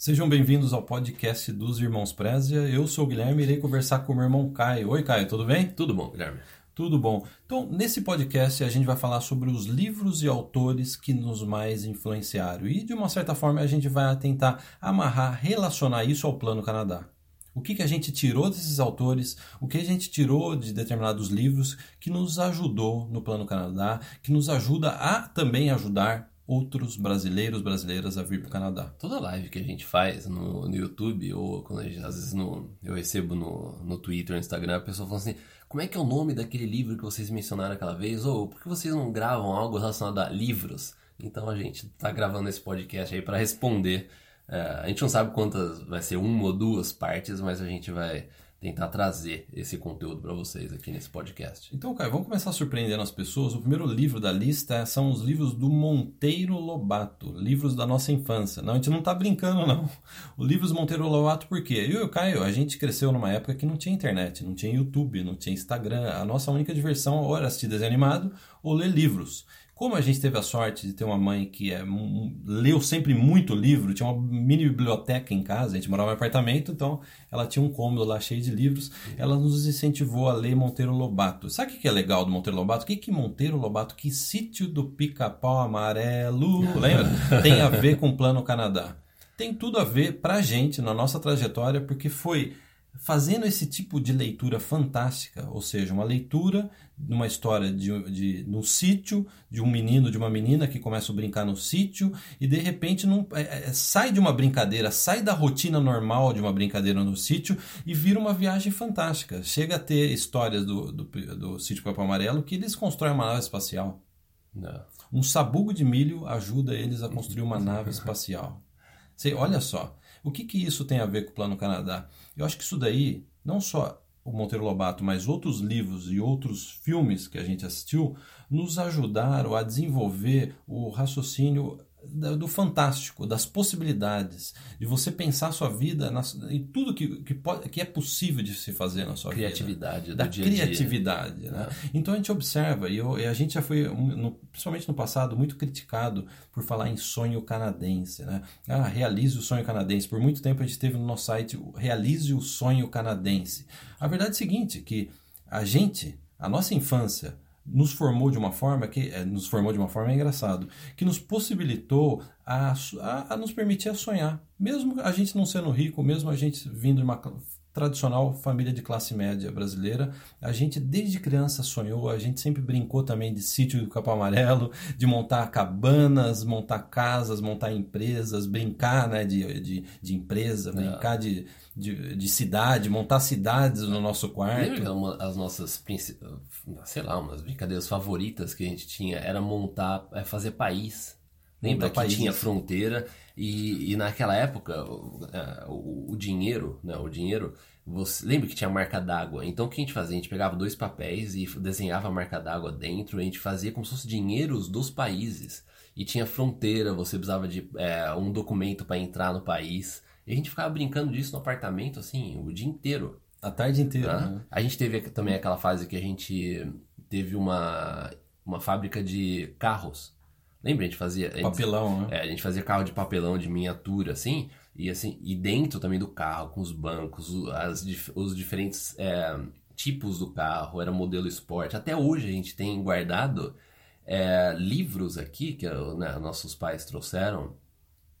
Sejam bem-vindos ao podcast dos Irmãos Prézia. Eu sou o Guilherme e irei conversar com o meu irmão Caio. Oi, Caio, tudo bem? Tudo bom, Guilherme. Tudo bom. Então, nesse podcast a gente vai falar sobre os livros e autores que nos mais influenciaram. E, de uma certa forma, a gente vai tentar amarrar, relacionar isso ao Plano Canadá. O que, que a gente tirou desses autores, o que a gente tirou de determinados livros que nos ajudou no Plano Canadá, que nos ajuda a também ajudar outros brasileiros, brasileiras a vir para o Canadá. Toda live que a gente faz no, no YouTube, ou quando gente, às vezes no, eu recebo no, no Twitter, no Instagram, a pessoa fala assim: como é que é o nome daquele livro que vocês mencionaram aquela vez? Ou por que vocês não gravam algo relacionado a livros? Então a gente está gravando esse podcast aí para responder. É, a gente não sabe quantas vai ser uma ou duas partes, mas a gente vai tentar trazer esse conteúdo para vocês aqui nesse podcast. Então, Caio, vamos começar surpreendendo as pessoas. O primeiro livro da lista são os livros do Monteiro Lobato, livros da nossa infância. Não, a gente não está brincando, não. O livros Monteiro Lobato, por quê? Eu e o Caio, a gente cresceu numa época que não tinha internet, não tinha YouTube, não tinha Instagram. A nossa única diversão era assistir desenho animado ou ler livros. Como a gente teve a sorte de ter uma mãe que é, leu sempre muito livro, tinha uma mini biblioteca em casa, a gente morava em apartamento, então ela tinha um cômodo lá cheio de livros, ela nos incentivou a ler Monteiro Lobato. Sabe o que é legal do Monteiro Lobato? O que, que Monteiro Lobato, que sítio do pica-pau amarelo, lembra? Tem a ver com o Plano Canadá. Tem tudo a ver pra gente, na nossa trajetória, porque foi fazendo esse tipo de leitura fantástica, ou seja, uma leitura numa história de, de no sítio de um menino de uma menina que começa a brincar no sítio e de repente não, é, é, sai de uma brincadeira, sai da rotina normal de uma brincadeira no sítio e vira uma viagem fantástica. Chega a ter histórias do, do, do sítio Papo Amarelo que eles constroem uma nave espacial. Não. Um sabugo de milho ajuda eles a construir uma nave espacial. Você, olha só, o que, que isso tem a ver com o Plano Canadá? Eu acho que isso daí, não só o Monteiro Lobato, mas outros livros e outros filmes que a gente assistiu, nos ajudaram a desenvolver o raciocínio do fantástico, das possibilidades, de você pensar a sua vida na, em tudo que, que, pode, que é possível de se fazer na sua criatividade vida. Da dia criatividade. Dia. Né? É. Então a gente observa, e, eu, e, a gente já foi, no, principalmente no passado, muito criticado por falar em sonho canadense. Né? Ah, realize o sonho canadense. Por muito tempo a gente teve no nosso site realize o sonho canadense. A verdade é a seguinte, que a gente, a nossa infância, nos formou de uma forma que é, nos formou de uma forma é engraçado que nos possibilitou a, a, a, nos permitir a sonhar. Mesmo a gente não sendo rico mesmo a gente vindo de uma tradicional família de classe média brasileira a gente desde criança sonhou a gente sempre brincou também de sítio do Capão Amarelo de montar cabanas montar casas montar empresas brincar né de, de, de empresa brincar é. de de, de cidade, montar cidades no nosso quarto. Lembra uma, as nossas, sei lá, umas brincadeiras favoritas que a gente tinha era montar, é fazer país. Lembra que país. tinha fronteira e, e naquela época o, é, o, o, dinheiro, né, o dinheiro, você lembra que tinha marca d'água? Então o que a gente fazia? A gente pegava dois papéis e desenhava a marca d'água dentro, a gente fazia como se fosse dinheiros dos países. E tinha fronteira, você precisava de é, um documento para entrar no país. E a gente ficava brincando disso no apartamento, assim, o dia inteiro. A tarde inteira. Né? A gente teve também aquela fase que a gente teve uma, uma fábrica de carros. Lembra? A gente fazia. Papelão, né? É, a gente fazia carro de papelão de miniatura, assim. E assim, e dentro também do carro, com os bancos, as, os diferentes é, tipos do carro, era modelo esporte. Até hoje a gente tem guardado é, livros aqui que né, nossos pais trouxeram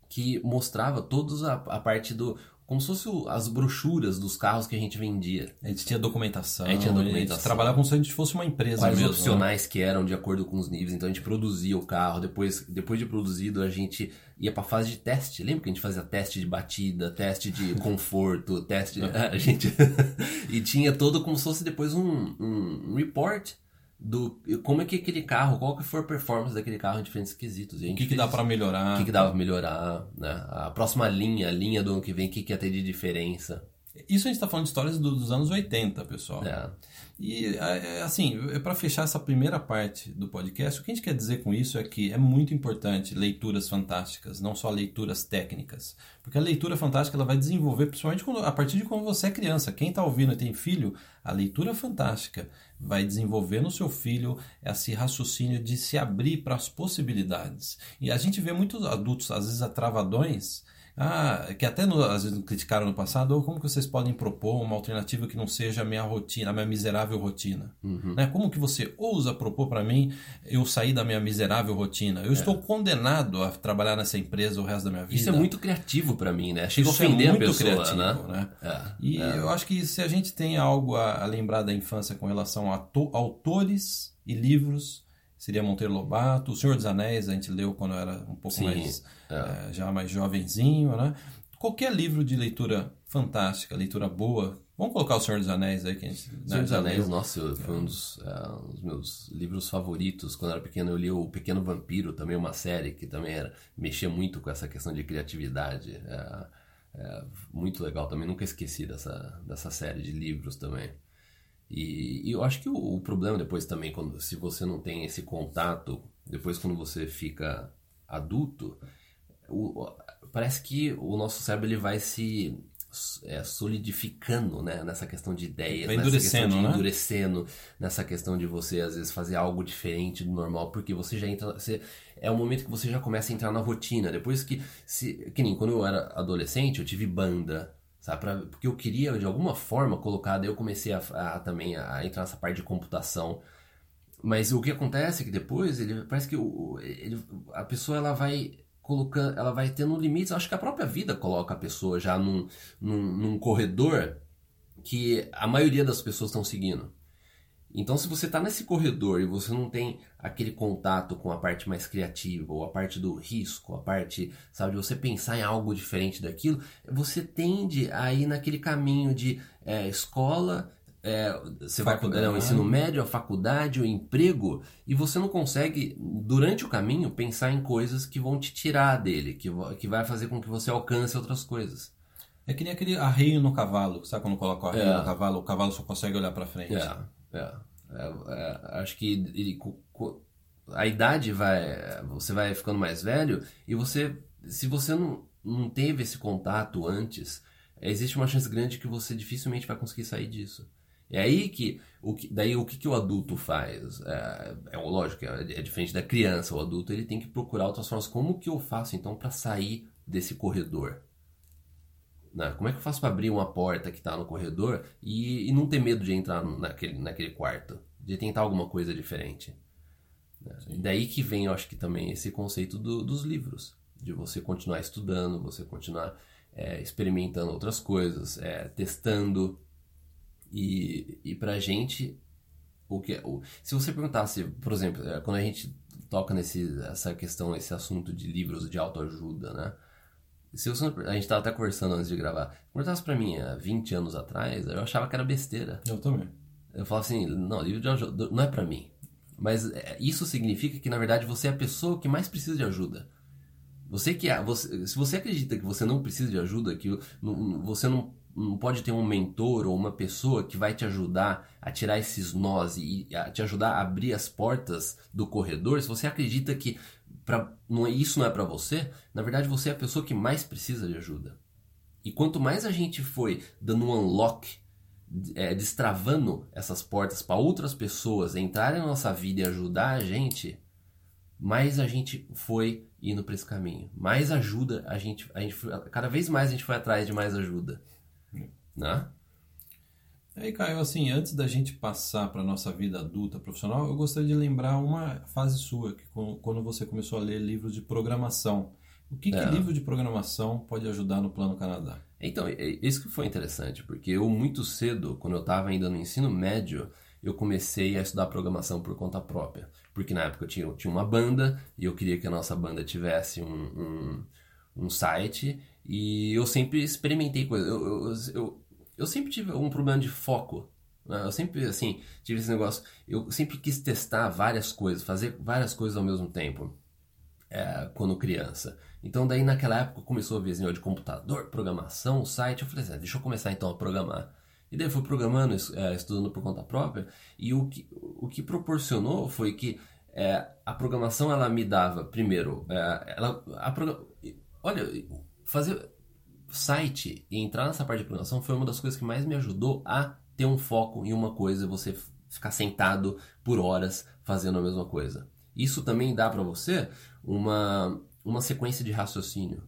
que mostrava todos a, a parte do como se fosse as brochuras dos carros que a gente vendia. A gente tinha documentação. A gente tinha documentação. A gente trabalhava como se a gente fosse uma empresa Quais mesmo. Opcionais né? que eram de acordo com os níveis. Então a gente produzia o carro. Depois, depois de produzido, a gente ia para fase de teste. Lembra que a gente fazia teste de batida, teste de conforto, teste. a gente. e tinha todo como se fosse depois um, um report do como é que aquele carro, qual que foi a performance daquele carro em diferentes quesitos. o que, que dá para melhorar? O que, que dá para melhorar, né? A próxima linha, a linha do ano que vem, o que, que ia ter de diferença. Isso a gente está falando de histórias dos anos 80, pessoal. É. E, é, é, assim, é para fechar essa primeira parte do podcast, o que a gente quer dizer com isso é que é muito importante leituras fantásticas, não só leituras técnicas. Porque a leitura fantástica ela vai desenvolver, principalmente quando, a partir de quando você é criança. Quem está ouvindo e tem filho, a leitura fantástica vai desenvolver no seu filho esse raciocínio de se abrir para as possibilidades. E a gente vê muitos adultos, às vezes, atravadões Ah, que até no, às vezes criticaram no passado, ou como que vocês podem propor uma alternativa que não seja a minha rotina, a minha miserável rotina? Uhum. Né? Como que você ousa propor para mim eu sair da minha miserável rotina? Eu é. estou condenado a trabalhar nessa empresa o resto da minha vida. Isso é muito criativo para mim, né? Chega Isso a ofender é muito a pessoa, criativo, né? né? É, e é. eu acho que se a gente tem algo a, a lembrar da infância com relação a autores e livros, seria Monteiro Lobato. O Senhor dos Anéis a gente leu quando era um pouco Sim, mais é. É, já mais jovenzinho, né? Qualquer livro de leitura fantástica, leitura boa. Vamos colocar o Senhor dos Anéis aí que a gente. Né, Senhor dos Anéis, leu. nossa, foi um dos, uh, um dos, meus livros favoritos. Quando eu era pequeno, eu li O Pequeno Vampiro, também uma série que também era, mexia muito com essa questão de criatividade. É, é, muito legal também, nunca esqueci dessa, dessa série de livros também. E, e eu acho que o, o, problema depois também, quando, se você não tem esse contato, depois quando você fica adulto, o, parece que o nosso cérebro ele vai se é, solidificando né? nessa questão de ideias, vai nessa questão de né? endurecendo, nessa questão de você às vezes fazer algo diferente do normal, porque você já entra. Você, é o momento que você já começa a entrar na rotina. Depois que. Se, que nem quando eu era adolescente, eu tive banda sabe? Pra, porque eu queria de alguma forma colocar, daí eu comecei a, a, também a entrar nessa parte de computação. Mas o que acontece é que depois ele parece que o, ele, a pessoa ela vai colocando, ela vai tendo limites. Acho que a própria vida coloca a pessoa já num, num, num corredor que a maioria das pessoas estão seguindo. Então, se você está nesse corredor e você não tem aquele contato com a parte mais criativa, ou a parte do risco, a parte, sabe, de você pensar em algo diferente daquilo, você tende a ir naquele caminho de é, escola, é, você faculdade. vai para o ensino médio, a faculdade, o emprego, e você não consegue, durante o caminho, pensar em coisas que vão te tirar dele, que, que vai fazer com que você alcance outras coisas. É que nem aquele arreio no cavalo, sabe quando coloca o arreio é. no cavalo, o cavalo só consegue olhar para frente. É. É, é, é, acho que ele, a idade vai. Você vai ficando mais velho e você. Se você não, não teve esse contato antes, existe uma chance grande que você dificilmente vai conseguir sair disso. É aí que, o que daí o que, que o adulto faz? É, é lógico, é, é, diferente da criança. O adulto ele tem que procurar outras formas. Como que eu faço então para sair desse corredor? Né? Como é que eu faço para abrir uma porta que está no corredor e, e, não ter medo de entrar naquele, naquele quarto? De tentar alguma coisa diferente? Né? Daí que vem, eu acho que também, esse conceito do, dos livros. De você continuar estudando, você continuar é, experimentando outras coisas, é, testando. E, e pra gente, o que, o, se você perguntasse, por exemplo, é, quando a gente toca nesse, essa questão, esse assunto de livros de autoajuda, né? Se você, a gente estava até conversando antes de gravar. Perguntasse para mim há 20 anos atrás, eu achava que era besteira. Eu também. Eu falava assim, não, livro de ajuda não é para mim. Mas é, isso significa que, na verdade, você é a pessoa que mais precisa de ajuda. Você que é, você, se você acredita que você não precisa de ajuda, que você não, não pode ter um mentor ou uma pessoa que vai te ajudar a tirar esses nós e a te ajudar a abrir as portas do corredor, se você acredita que pra, não é, isso não é para você, na verdade você é a pessoa que mais precisa de ajuda. E quanto mais a gente foi dando um unlock, é, destravando essas portas para outras pessoas entrarem na nossa vida e ajudar a gente, mais a gente foi indo para esse caminho. Mais ajuda a gente, a gente foi, cada vez mais a gente foi atrás de mais ajuda, né? Aí, Caio, assim, antes da gente passar para nossa vida adulta profissional, eu gostaria de lembrar uma fase sua, que quando você começou a ler livros de programação. O que, é. que livro de programação pode ajudar no Plano Canadá? Então, isso que foi interessante, porque eu muito cedo, quando eu estava ainda no ensino médio, eu comecei a estudar programação por conta própria. Porque na época eu tinha, eu tinha uma banda e eu queria que a nossa banda tivesse um, um, um site e eu sempre experimentei coisas. Eu, eu, eu, eu sempre tive um problema de foco. Né? Eu sempre, assim, tive esse negócio. Eu sempre quis testar várias coisas, fazer várias coisas ao mesmo tempo, é, quando criança. Então, daí naquela época começou a ver de computador, programação, site. Eu falei assim, ah, deixa eu começar então a programar. E daí fui programando, é, estudando por conta própria. E o que, o que proporcionou foi que é, a programação ela me dava, primeiro, é, ela, a, olha, fazer site e entrar nessa parte de programação foi uma das coisas que mais me ajudou a ter um foco em uma coisa, você ficar sentado por horas fazendo a mesma coisa. Isso também dá para você uma, uma sequência de raciocínio.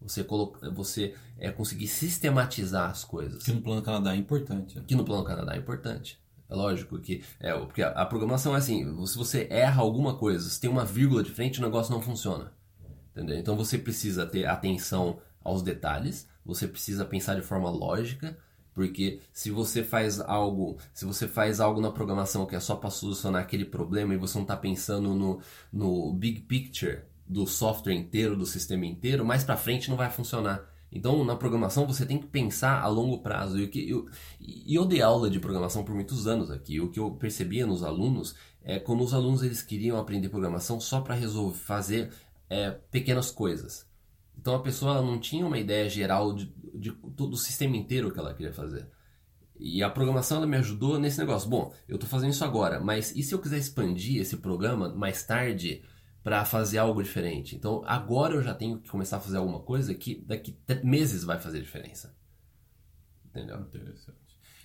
Você, coloca, você é, conseguir sistematizar as coisas. Que no Plano Canadá é importante. Que no Plano Canadá é importante. É lógico que. É, porque a, a programação é assim: se você erra alguma coisa, se tem uma vírgula de frente, o negócio não funciona. Entendeu? Então você precisa ter atenção aos detalhes, você precisa pensar de forma lógica, porque se você faz algo, se você faz algo na programação que é só para solucionar aquele problema e você não está pensando no, no big picture do software inteiro, do sistema inteiro, mais para frente não vai funcionar. Então, na programação, você tem que pensar a longo prazo. E, eu, eu dei aula de programação por muitos anos aqui. O que eu percebia nos alunos é quando os alunos eles queriam aprender programação só para resolver fazer é, pequenas coisas. Então, a pessoa não tinha uma ideia geral de, de todo o sistema inteiro que ela queria fazer. E a programação ela me ajudou nesse negócio. Bom, eu estou fazendo isso agora, mas e se eu quiser expandir esse programa mais tarde para fazer algo diferente. Então agora eu já tenho que começar a fazer alguma coisa que daqui meses vai fazer diferença. Entendeu? Interessante.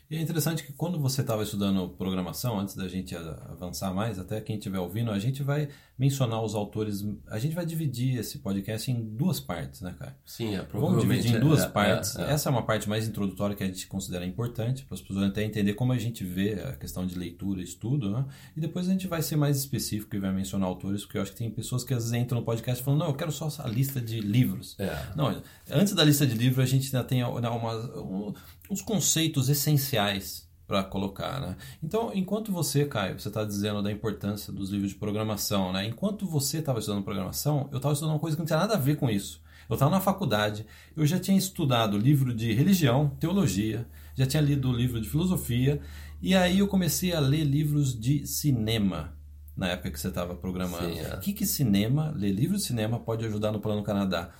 E é interessante que quando você estava estudando programação, antes da gente avançar mais, até quem estiver ouvindo, a gente vai mencionar os autores. A gente vai dividir esse podcast em duas partes, né, cara? Sim, é, Vamos dividir em duas é, é partes. É, é. Essa é uma parte mais introdutória que a gente considera importante, para as pessoas até entender como a gente vê a questão de leitura e estudo, né? E depois a gente vai ser mais específico e vai mencionar autores, porque eu acho que tem pessoas que às vezes entram no podcast falando, não, eu quero só a lista de livros. É. Não, antes da lista de livros, a gente ainda tem uma, uma, uns conceitos essenciais para colocar, né? Então, enquanto você, Caio, você está dizendo da importância dos livros de programação, né? Enquanto você estava estudando programação, eu estava estudando uma coisa que não tinha nada a ver com isso. Eu estava na faculdade, eu já tinha estudado livro de religião, teologia, já tinha lido livro de filosofia, e aí eu comecei a ler livros de cinema na época que você estava programando. Sim, é. O que, que cinema, ler livros de cinema pode ajudar no Plano Canadá?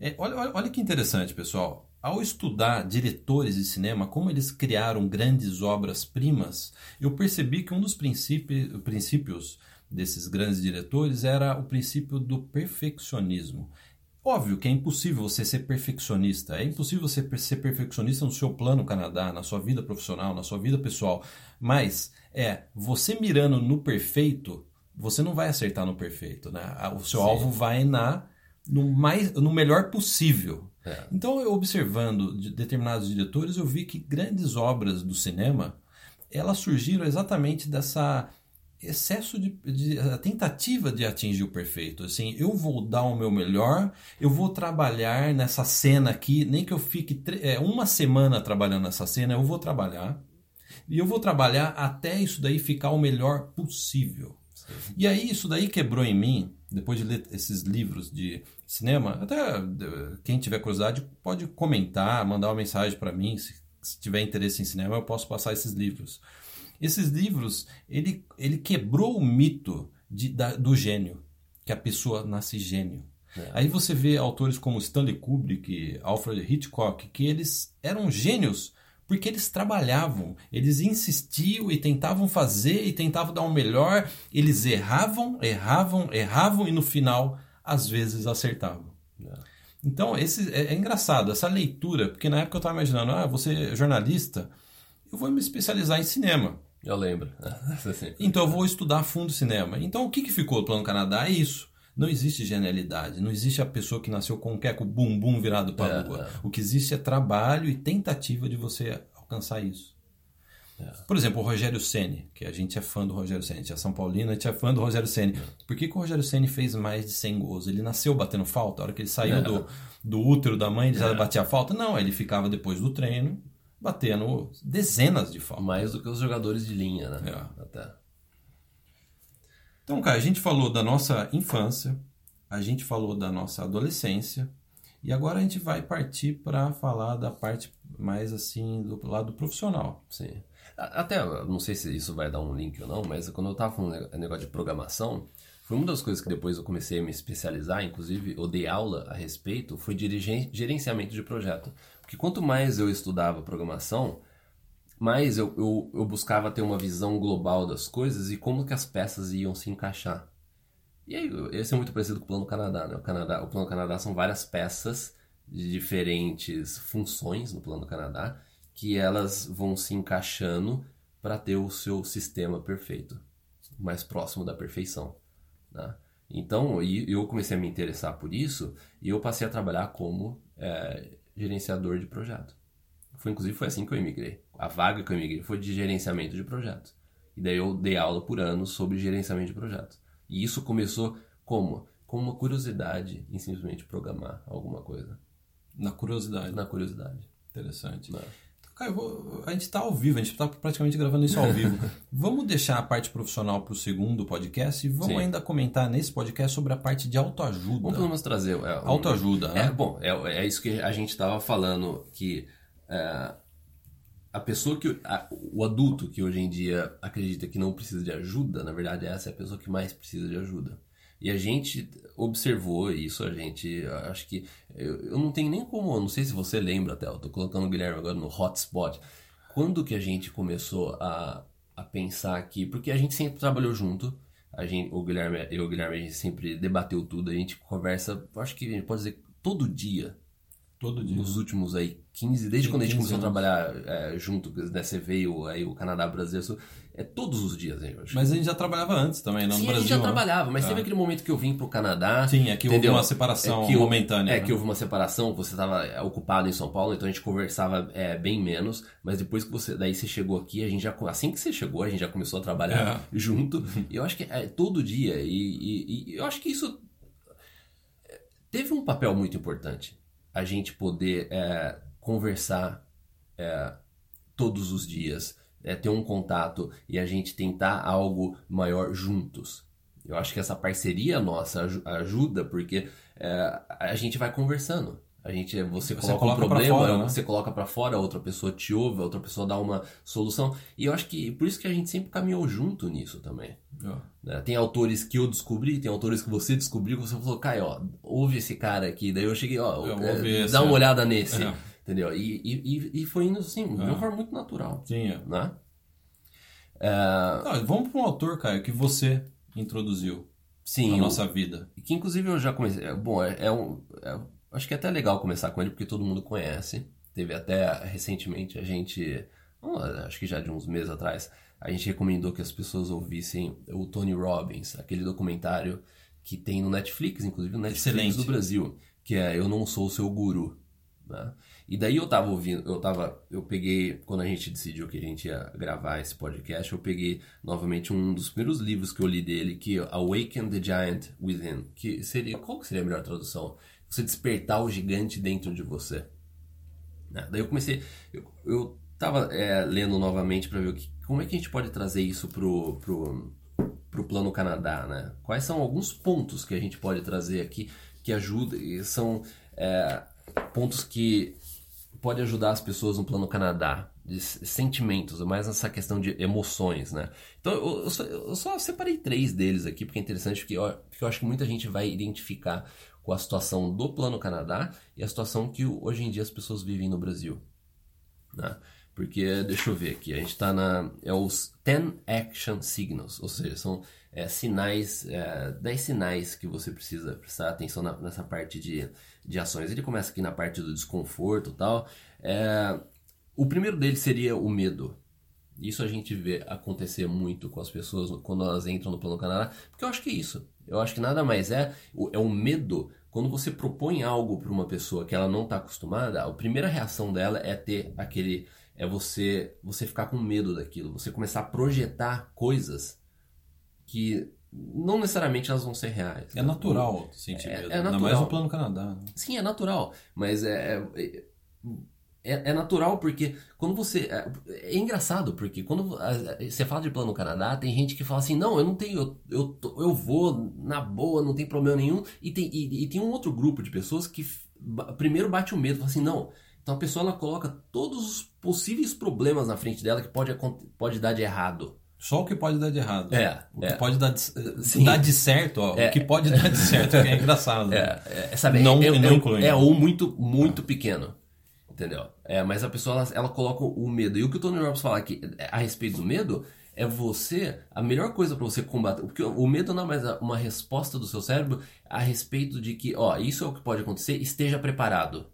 É, olha, olha, olha que interessante, pessoal ao estudar diretores de cinema, como eles criaram grandes obras-primas, eu percebi que um dos princípios desses grandes diretores era o princípio do perfeccionismo. Óbvio que é impossível você ser perfeccionista, é impossível você ser perfeccionista no seu plano Canadá, na sua vida profissional, na sua vida pessoal, mas é você mirando no perfeito, você não vai acertar no perfeito, né? O seu Sim. alvo vai na no mais no melhor possível. É. Então, eu observando de determinados diretores, eu vi que grandes obras do cinema elas surgiram exatamente dessa excesso de, de a tentativa de atingir o perfeito. Assim, eu vou dar o meu melhor, eu vou trabalhar nessa cena aqui, nem que eu fique é, uma semana trabalhando nessa cena, eu vou trabalhar. E eu vou trabalhar até isso daí ficar o melhor possível. Sim. E aí isso daí quebrou em mim depois de ler esses livros de cinema, até quem tiver curiosidade pode comentar, mandar uma mensagem para mim, se, se, tiver interesse em cinema, eu posso passar esses livros. Esses livros, ele, ele quebrou o mito de, da, do gênio, que a pessoa nasce gênio. É. Aí você vê autores como Stanley Kubrick, Alfred Hitchcock, que eles eram gênios porque eles trabalhavam, eles insistiam e tentavam fazer e tentavam dar o melhor, eles erravam, erravam, erravam e no final às vezes acertavam. É. Então esse é, é, engraçado essa leitura, porque na época eu estava imaginando, ah, você é jornalista, eu vou me especializar em cinema. Eu lembro. então eu vou estudar a fundo cinema. Então o que, que ficou do Plano Canadá é isso. Não existe genialidade, não existe a pessoa que nasceu com o queco bumbum virado para a é, lua. É. O que existe é trabalho e tentativa de você alcançar isso. É. Por exemplo, o Rogério Ceni, que a gente é fã do Rogério Ceni, a gente é São Paulino, a gente é fã do Rogério Ceni. É. Por que, que o Rogério Ceni fez mais de 100 gols? Ele nasceu batendo falta? A hora que ele saiu é. do, do útero da mãe, ele já batia falta? Não, ele ficava depois do treino batendo dezenas de faltas. Mais do que os jogadores de linha, né? Até. Então, cara, a gente falou da nossa infância, a gente falou da nossa adolescência, e agora a gente vai partir para falar da parte mais assim do lado profissional. Sim. Até, não sei se isso vai dar um link ou não, mas quando eu estava falando negócio de programação, foi uma das coisas que depois eu comecei a me especializar, inclusive eu dei aula a respeito, foi gerenciamento de projeto. Porque quanto mais eu estudava programação, mas eu, eu, eu, buscava ter uma visão global das coisas e como que as peças iam se encaixar. E aí, esse é muito parecido com o Plano Canadá, né? O, Canadá, o Plano Canadá são várias peças de diferentes funções no Plano Canadá que elas vão se encaixando para ter o seu sistema perfeito, mais próximo da perfeição. Né? Então, eu comecei a me interessar por isso e eu passei a trabalhar como é, gerenciador de projeto. Foi, inclusive, foi assim que eu emigrei. A vaga que eu emigrei foi de gerenciamento de projetos. E daí eu dei aula por ano sobre gerenciamento de projetos. E isso começou como? Com uma curiosidade em simplesmente programar alguma coisa. Na curiosidade. Na curiosidade. Interessante. Não. Caio, a gente está ao vivo, a gente está praticamente gravando isso ao vivo. vamos deixar a parte profissional para o segundo podcast e vamos Sim. ainda comentar nesse podcast sobre a parte de autoajuda. Vamos trazer. É, autoajuda, né? É, bom, é, é isso que a gente estava falando, que é, a pessoa que. A, o adulto que hoje em dia acredita que não precisa de ajuda, na verdade, essa é a pessoa que mais precisa de ajuda. E a gente observou isso, a gente, acho que, eu, eu não tenho nem como, não sei se você lembra até, eu tô colocando o Guilherme agora no hotspot, quando que a gente começou a, a pensar aqui, porque a gente sempre trabalhou junto, a gente, o Guilherme, eu e o Guilherme, a gente sempre debateu tudo, a gente conversa, acho que a gente pode dizer todo dia, Todo dia. Nos últimos aí 15, desde Tem quando a gente começou anos. a trabalhar é, junto, né, você veio aí o Canadá Brasil, é todos os dias aí hoje. Mas a gente já trabalhava antes também, não Sim, no Brasil. a gente já né? trabalhava, mas é. teve aquele momento que eu vim pro Canadá. Sim, é que entendeu? houve uma separação é que momentânea. É né? que houve uma separação, você estava é, ocupado em São Paulo, então a gente conversava é, bem menos, mas depois que você, daí você chegou aqui, a gente já, assim que você chegou, a gente já começou a trabalhar é. junto. E eu acho que é todo dia, e, e, e eu acho que isso é, teve um papel muito importante. A gente poder é, conversar todos os dias é, ter um contato e a gente tentar algo maior juntos. Eu acho que essa parceria nossa ajuda porque é, a gente vai conversando. A gente, você, você coloca, coloca um problema, fora, né? você coloca para fora, outra pessoa te ouve, outra pessoa dá uma solução. E eu acho que por isso que a gente sempre caminhou junto nisso também. É. Tem autores que eu descobri, tem autores que você descobriu, que você falou, Caio, ó, ouve esse cara aqui. Daí eu cheguei, ó, é, dá uma olhada nesse. É. Entendeu? E, e, e foi indo assim, de uma forma muito natural. Sim, é. Né? É... Não, vamos para um autor, Caio, que você introduziu Sim, na nossa vida. Que inclusive eu já comecei. É, bom, é, é um. Acho que é até legal começar com ele, porque todo mundo conhece. Teve até recentemente a gente. Acho que já de uns meses atrás, a gente recomendou que as pessoas ouvissem o Tony Robbins, aquele documentário que tem no Netflix, inclusive no Netflix Excelente. do Brasil, que é Eu Não Sou o Seu Guru. Né? E daí eu tava ouvindo, eu tava, eu peguei, quando a gente decidiu que a gente ia gravar esse podcast, eu peguei novamente um dos primeiros livros que eu li dele, que é Awaken the Giant Within, que seria, qual que seria a melhor tradução? Você despertar o gigante dentro de você. Né? Daí eu comecei, eu, eu tava é, lendo novamente para ver que, como é que a gente pode trazer isso pro, pro, pro Plano Canadá, né? Quais são alguns pontos que a gente pode trazer aqui que ajudam, e são é, pontos que pode ajudar as pessoas no plano Canadá, de sentimentos, mais nessa questão de emoções, né? Então eu, eu, só, eu só, separei três deles aqui, porque é interessante, porque eu, porque eu acho que muita gente vai identificar com a situação do plano Canadá e a situação que hoje em dia as pessoas vivem no Brasil, né? Porque, deixa eu ver aqui, a gente está na. É os 10 Action Signals, ou seja, são é, sinais, é, 10 sinais que você precisa prestar atenção na, nessa parte de, de ações. Ele começa aqui na parte do desconforto e tal. É, o primeiro deles seria o medo. Isso a gente vê acontecer muito com as pessoas quando elas entram no Plano Canadá, porque eu acho que é isso. Eu acho que nada mais é, é o medo. Quando você propõe algo para uma pessoa que ela não está acostumada, a primeira reação dela é ter aquele é você você ficar com medo daquilo, você começar a projetar coisas que não necessariamente elas vão ser reais. É né? natural sentir é, medo, é natural. ainda mais no plano Canadá. Né? Sim, é natural, mas é, é, é, é natural porque quando você... É, é, engraçado porque quando você fala de plano Canadá, tem gente que fala assim, não, eu não tenho, eu, eu, eu vou na boa, não tem problema nenhum, e tem, e, e tem um outro grupo de pessoas que primeiro bate o medo, fala assim, não... Então a pessoa ela coloca todos os possíveis problemas na frente dela que pode, pode dar de errado. Só o que pode dar de errado. É. O que é. pode dar de, dar de certo, ó, é. o que pode dar de certo, que é engraçado. É, é sabe, não, é, não inclui. É, ou muito, muito pequeno. Entendeu? É, mas a pessoa, ela, ela, coloca o medo. E o que o Tony Robbins fala aqui a respeito do medo é você, a melhor coisa para você combater, porque o medo não é mais uma resposta do seu cérebro a respeito de que, ó, isso é o que pode acontecer, esteja preparado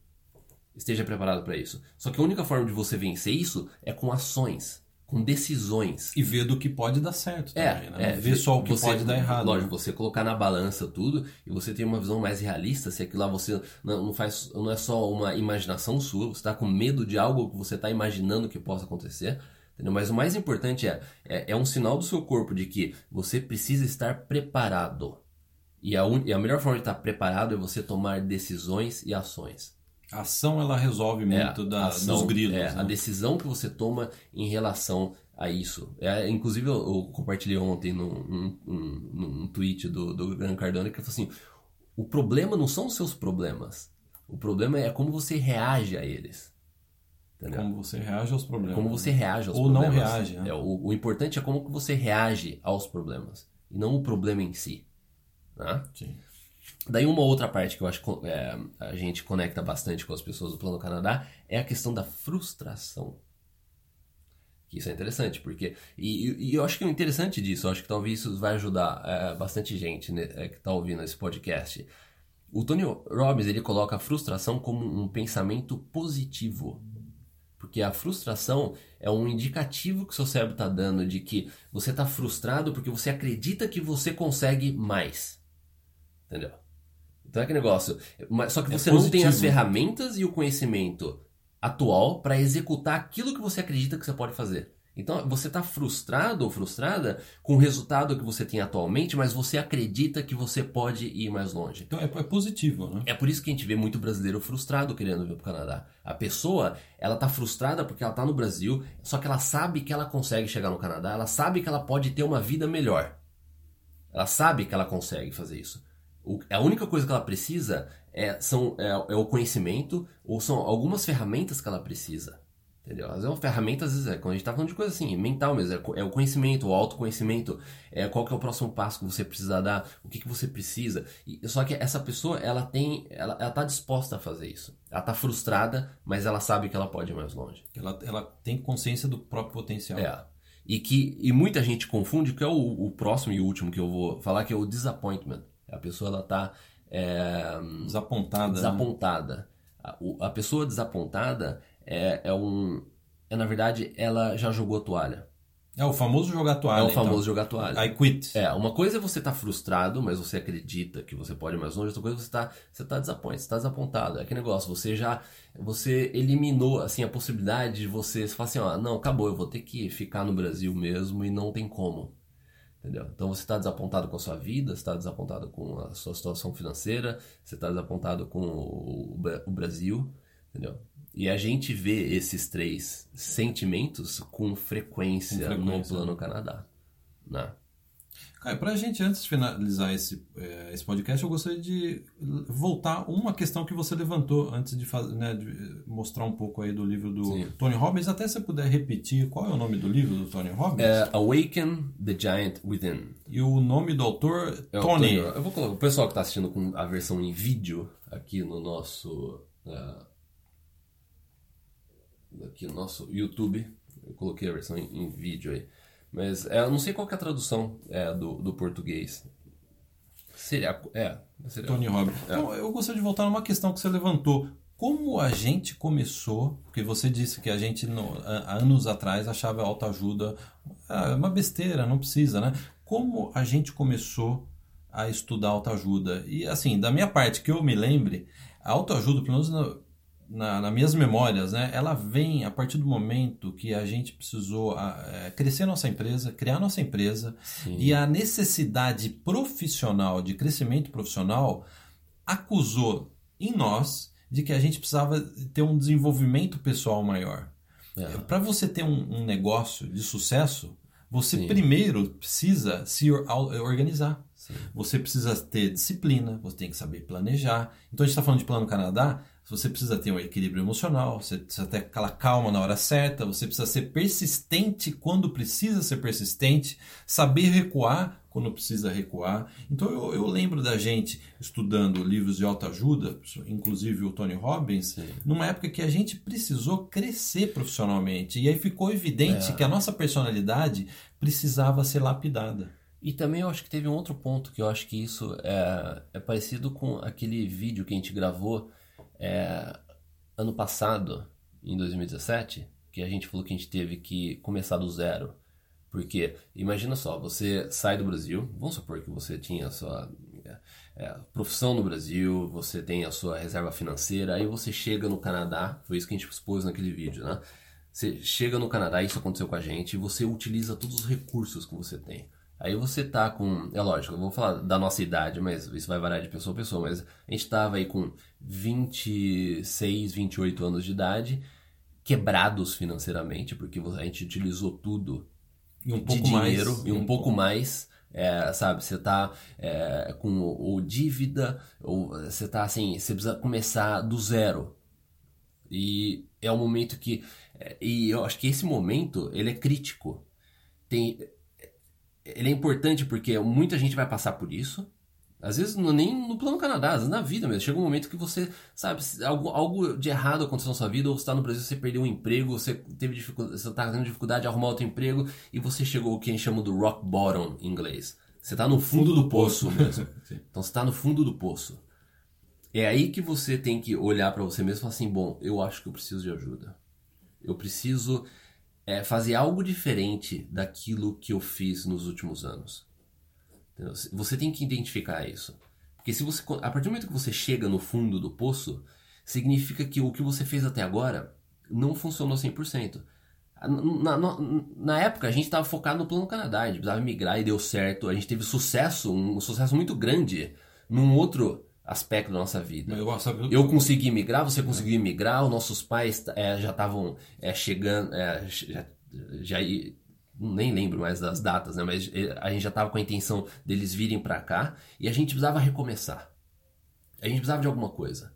esteja preparado para isso. Só que a única forma de você vencer isso é com ações, com decisões. E ver do que pode dar certo É, também, né? é, ver só o que você- pode dar errado. Lógico, você colocar na balança tudo e você tem uma visão mais realista, se aquilo lá você não, não faz, não é só uma imaginação sua, você está com medo de algo que você está imaginando que possa acontecer. Entendeu? Mas o mais importante é, é, é um sinal do seu corpo de que você precisa estar preparado. E a, un- e a melhor forma de estar preparado é você tomar decisões e ações. A ação, ela resolve muito É, da, ação, dos grilos. é, né? A decisão que você toma em relação a isso. É, inclusive, eu, eu compartilhei ontem num, num, num- tweet do, do Gran Cardone que falou assim: o problema não são os seus problemas. O problema é como você reage a eles. Entendeu? Como você reage aos problemas. Como você reage aos Ou não problemas. reage, né? É, o, o importante é como que você reage aos problemas. E não o problema em si. Né? Sim. Daí uma outra parte que eu acho que é, a gente conecta bastante com as pessoas do Plano Canadá é a questão da frustração. Que isso é interessante, porque... E, e- eu acho que o interessante disso, eu acho que talvez isso vai ajudar é, bastante gente né, é, que está ouvindo esse podcast. O Tony Robbins, ele coloca a frustração como um pensamento positivo. Porque a frustração é um indicativo que seu cérebro está dando de que você está frustrado porque você acredita que você consegue mais. Entendeu? Então é que negócio. Mas, só que É você não tem as ferramentas e o conhecimento atual para executar aquilo que você acredita que você pode fazer. Então você está frustrado ou frustrada com o resultado que você tem atualmente, mas você acredita que você pode ir mais longe. Então é, é positivo, né? É por isso que a gente vê muito brasileiro frustrado querendo vir pro Canadá. A pessoa, ela tá frustrada porque ela tá no Brasil, só que ela sabe que ela consegue chegar no Canadá, ela sabe que ela pode ter uma vida melhor. Ela sabe que ela consegue fazer isso. O- a única coisa que ela precisa é, são, é, é o conhecimento ou são algumas ferramentas que ela precisa. Entendeu? Às vezes é uma ferramenta, às vezes é, quando a gente tá falando de coisa assim, mental mesmo, é, é o conhecimento, o autoconhecimento, é qual que é o próximo passo que você precisa dar, o que, que você precisa. E, só que essa pessoa, ela tem, ela, ela tá disposta a fazer isso. Ela tá frustrada, mas ela sabe que ela pode ir mais longe. Ela, ela tem consciência do próprio potencial. É. E que e muita gente confunde, que é o, o próximo e último que eu vou falar, que é o disappointment. A pessoa ela tá é, Desapontada. né? desapontada. A, a pessoa desapontada é, é um. É, na verdade, ela já jogou toalha. É o famoso jogar toalha. é o então. famoso jogar toalha. I quit. É, uma coisa é você estar frustrado, mas você acredita que você pode ir mais longe, outra coisa é você tá, você tá desapontado, você tá desapontado. É que negócio, você já você eliminou assim a possibilidade de você, você falar assim, ó, não, acabou, eu vou ter que ficar no Brasil mesmo e não tem como. Entendeu? Então você está desapontado com a sua vida, você está desapontado com a sua situação financeira, você está desapontado com o, o Brasil, entendeu? E a gente vê esses três sentimentos com frequência, Com no frequência, plano Canadá. Né? Cara, pra gente, antes de finalizar esse, eh, esse podcast, eu gostaria de voltar uma questão que você levantou antes de, né, de eh, mostrar um pouco aí do livro do Sim. Tony Robbins. Até se você puder repetir qual é o nome do livro do Tony Robbins É, Awaken the Giant Within. e o nome do autor, É Tony. Eu vou colocar o pessoal que está assistindo com a versão em vídeo aqui no nosso é, aqui no nosso YouTube. Eu coloquei a versão em, em vídeo aí, mas é, eu não sei qual que é a tradução é, do, do português. Seria é seria, Tony Robbins. É. Então, eu gostaria de voltar numa questão que você levantou. Como a gente começou, porque você disse que a gente no- há anos atrás achava autoajuda ah, uma besteira, não precisa, né? Como a gente começou a estudar autoajuda? E assim, da minha parte, que eu me lembre, a autoajuda, pelo menos na, minhas memórias, né? Ela vem a partir do momento que a gente precisou ah, eh, crescer nossa empresa, criar nossa empresa, Sim. e a necessidade profissional, de crescimento profissional, acusou em nós de que a gente precisava ter um desenvolvimento pessoal maior. É. Para você ter um, um negócio de sucesso, você Sim. primeiro precisa se au- organizar. Sim. Você precisa ter disciplina, você tem que saber planejar. Então a gente está falando de plano Canadá, você precisa ter um equilíbrio emocional, você precisa ter aquela calma na hora certa, você precisa ser persistente quando precisa ser persistente, saber recuar quando precisa recuar. Então eu, eu lembro da gente estudando livros de autoajuda, inclusive o Tony Robbins, Sim. numa época que a gente precisou crescer profissionalmente. E aí ficou evidente É. que a nossa personalidade precisava ser lapidada. E também eu acho que teve um outro ponto que eu acho que isso é, é parecido com aquele vídeo que a gente gravou é, ano passado, em 2017, que a gente falou que a gente teve que começar do zero. Porque, imagina só, você sai do Brasil, vamos supor que você tinha a sua é, é, profissão no Brasil, você tem a sua reserva financeira, aí você chega no Canadá, foi isso que a gente expôs naquele vídeo, né? Você chega no Canadá, isso aconteceu com a gente, e você utiliza todos os recursos que você tem. Aí você tá com. É lógico, eu vou falar da nossa idade, mas isso vai variar de pessoa a pessoa. Mas a gente tava aí com 26, 28 anos de idade, quebrados financeiramente, porque a gente utilizou tudo e um pouco dinheiro mais, e um, um pouco, pouco mais. É, sabe, você tá é, com ou dívida, ou você tá assim, você precisa começar do zero. E é um momento que. É, e eu acho que esse momento ele é crítico. Tem, ele é importante porque muita gente vai passar por isso. Às vezes não, nem no plano Canadá, às vezes na vida mesmo. Chega um momento que você, sabe, algo, algo de errado aconteceu na sua vida, ou você está no Brasil, você perdeu um emprego, você teve dificuldade, você está tendo dificuldade de arrumar outro emprego, e você chegou o que a gente chama do rock bottom em inglês. Você está no fundo, fundo do, do poço, poço mesmo. então você está no fundo do poço. É aí que você tem que olhar para você mesmo e falar assim: bom, eu acho que eu preciso de ajuda. Eu preciso é, fazer algo diferente daquilo que eu fiz nos últimos anos. Você tem que identificar isso. Porque se você, a partir do momento que você chega no fundo do poço, significa que o que você fez até agora não funcionou 100%. Na, na, na época, a gente estava focado no Plano Canadá, a gente precisava migrar e deu certo. A gente teve sucesso, um sucesso muito grande num outro aspecto da nossa vida. Eu, sabe, eu consegui migrar, você conseguiu migrar, os nossos pais é, já estavam é, chegando, é, já, já, nem lembro mais das datas, né? Mas é, a gente já estava com a intenção deles virem para cá e a gente precisava recomeçar. A gente precisava de alguma coisa.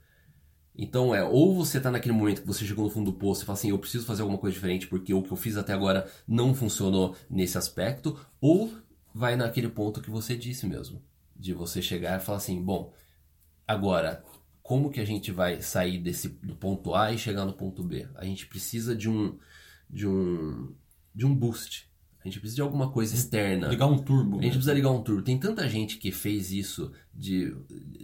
Então é, ou você está naquele momento que você chegou no fundo do poço e fala assim, eu preciso fazer alguma coisa diferente porque o que eu fiz até agora não funcionou nesse aspecto, ou vai naquele ponto que você disse mesmo, de você chegar e falar assim, bom, Agora, como que a gente vai sair desse do ponto A e chegar no ponto B? A gente precisa de um de um de um boost. A gente precisa de alguma coisa externa. Ligar um turbo. A gente né? precisa ligar um turbo. Tem tanta gente que fez isso de,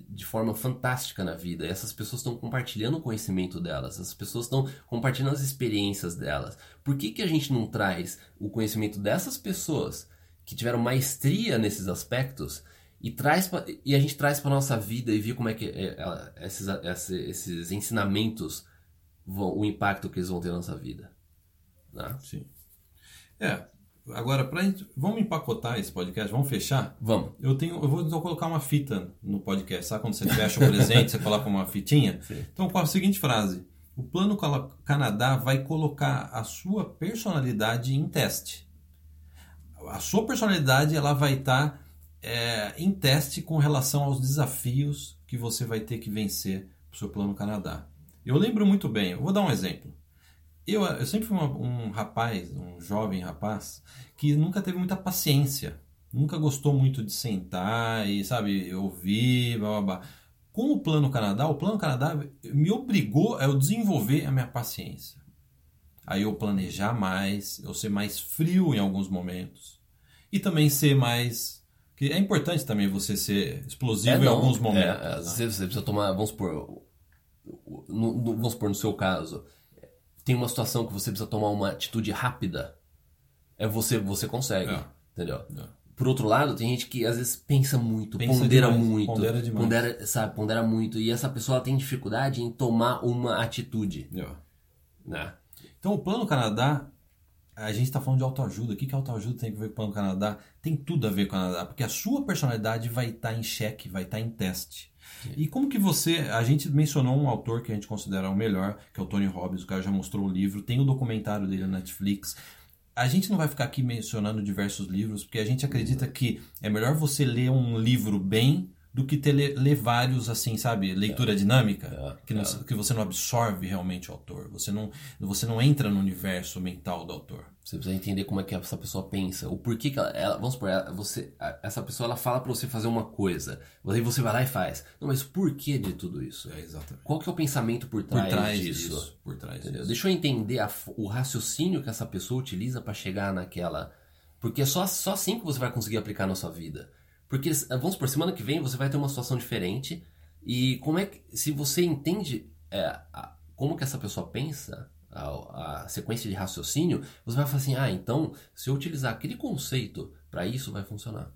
de forma fantástica na vida. Essas pessoas estão compartilhando o conhecimento delas. Essas pessoas estão compartilhando as experiências delas. Por que, que a gente não traz o conhecimento dessas pessoas que tiveram maestria nesses aspectos e traz pra, e a gente traz para nossa vida e vê como é que é, é, esses, esses ensinamentos vão, o impacto que eles vão ter na nossa vida. Né? Sim. É. Agora, gente, vamos empacotar esse podcast, vamos fechar? Vamos. Eu tenho, eu vou, eu vou colocar uma fita no podcast, sabe quando você fecha o presente, você coloca uma fitinha? Sim. Então, com a seguinte frase: o Plano Canadá vai colocar a sua personalidade em teste. A sua personalidade ela vai estar tá é, em teste com relação aos desafios que você vai ter que vencer para o seu plano Canadá. Eu lembro muito bem, eu vou dar um exemplo. Eu, eu sempre fui uma, um rapaz, um jovem rapaz, que nunca teve muita paciência, nunca gostou muito de sentar e, sabe, ouvir, blá, blá, blá. Com o Plano Canadá, o Plano Canadá me obrigou a eu desenvolver a minha paciência. Aí eu planejar mais, eu ser mais frio em alguns momentos e também ser mais que é importante também você ser explosivo é, em alguns momentos. É, né? você, você, precisa tomar, vamos supor, no, no, vamos supor no seu caso, tem uma situação que você precisa tomar uma atitude rápida. É você, você consegue, é. entendeu? É. Por outro lado, tem gente que às vezes pensa muito, pensa pondera demais, muito, pondera demais. Pondera, sabe, pondera muito e essa pessoa tem dificuldade em tomar uma atitude. É. Né? Então o Plano Canadá a gente está falando de autoajuda. O que, que autoajuda tem a ver com o Canadá? Tem tudo a ver com o Canadá, porque a sua personalidade vai estar tá em xeque, vai estar tá em teste. Sim. E como que você. A gente mencionou um autor que a gente considera o melhor, que é o Tony Robbins, o cara já mostrou o livro, tem o documentário dele na Netflix. A gente não vai ficar aqui mencionando diversos livros, porque a gente acredita que é melhor você ler um livro bem do que ter ler vários assim, sabe, leitura é. dinâmica, é. que, não, é. que você não absorve realmente o autor, você não, você não entra no universo mental do autor. Você precisa entender como é que essa pessoa pensa, o porquê que ela, ela vamos supor, ela, você, essa pessoa ela fala para você fazer uma coisa, aí você vai lá e faz. Não, mas por que de tudo isso? É, exatamente. Qual que é o pensamento por trás, por trás disso? disso? Por trás disso. Deixa eu entender a, o raciocínio que essa pessoa utiliza para chegar naquela, porque é só, só assim que você vai conseguir aplicar na sua vida. Porque, vamos por semana que vem você vai ter uma situação diferente. E como é que. Se você entende é, a, como que essa pessoa pensa, a, a, sequência de raciocínio, você vai falar assim: ah, então se eu utilizar aquele conceito para isso, vai funcionar.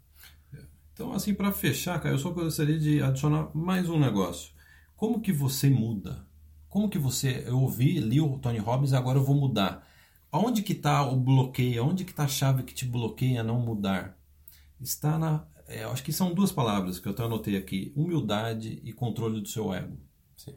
Então, assim, para fechar, cara, eu só gostaria de adicionar mais um negócio. Como que você muda? Como que você. Eu ouvi, li o Tony Robbins, agora eu vou mudar. Onde que está o bloqueio? Onde que está a chave que te bloqueia a não mudar? Está na. É, acho que são duas palavras que eu anotei aqui: humildade e controle do seu ego. Sim.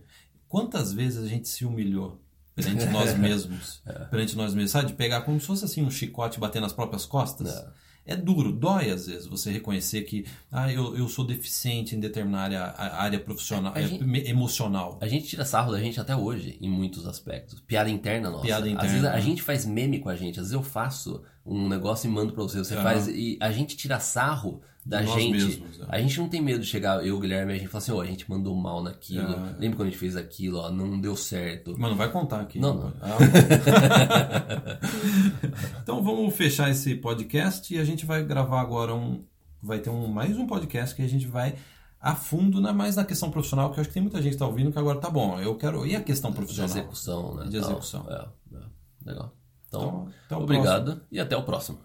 Quantas vezes a gente se humilhou perante nós mesmos? é. Perante nós mesmos, sabe? De pegar como se fosse assim um chicote bater nas próprias costas. É. É duro, dói às vezes você reconhecer que ah, eu, eu sou deficiente em determinada área, área profissional, é, gente, emocional. A gente tira sarro da gente até hoje, em muitos aspectos. Piada interna nossa. Piada interna. Às vezes a gente faz meme com a gente, às vezes eu faço um negócio e mando pra você, você faz. E a gente tira sarro da Nós gente. Mesmos, é. A gente não tem medo de chegar, eu, Guilherme, a gente fala assim, ó, oh, a gente mandou mal naquilo. É. Lembra quando a gente fez aquilo, ó, não deu certo. Mas não vai contar aqui. Não, não. Ah, então vamos fechar esse podcast e a gente vai gravar agora um. Vai ter um, mais um podcast que a gente vai a fundo, na, mais na questão profissional, que eu acho que tem muita gente que está ouvindo que agora tá bom, eu quero. E a questão profissional? De execução, né? De execução. É, é. Legal. Então, então obrigado próximo. e até o próximo.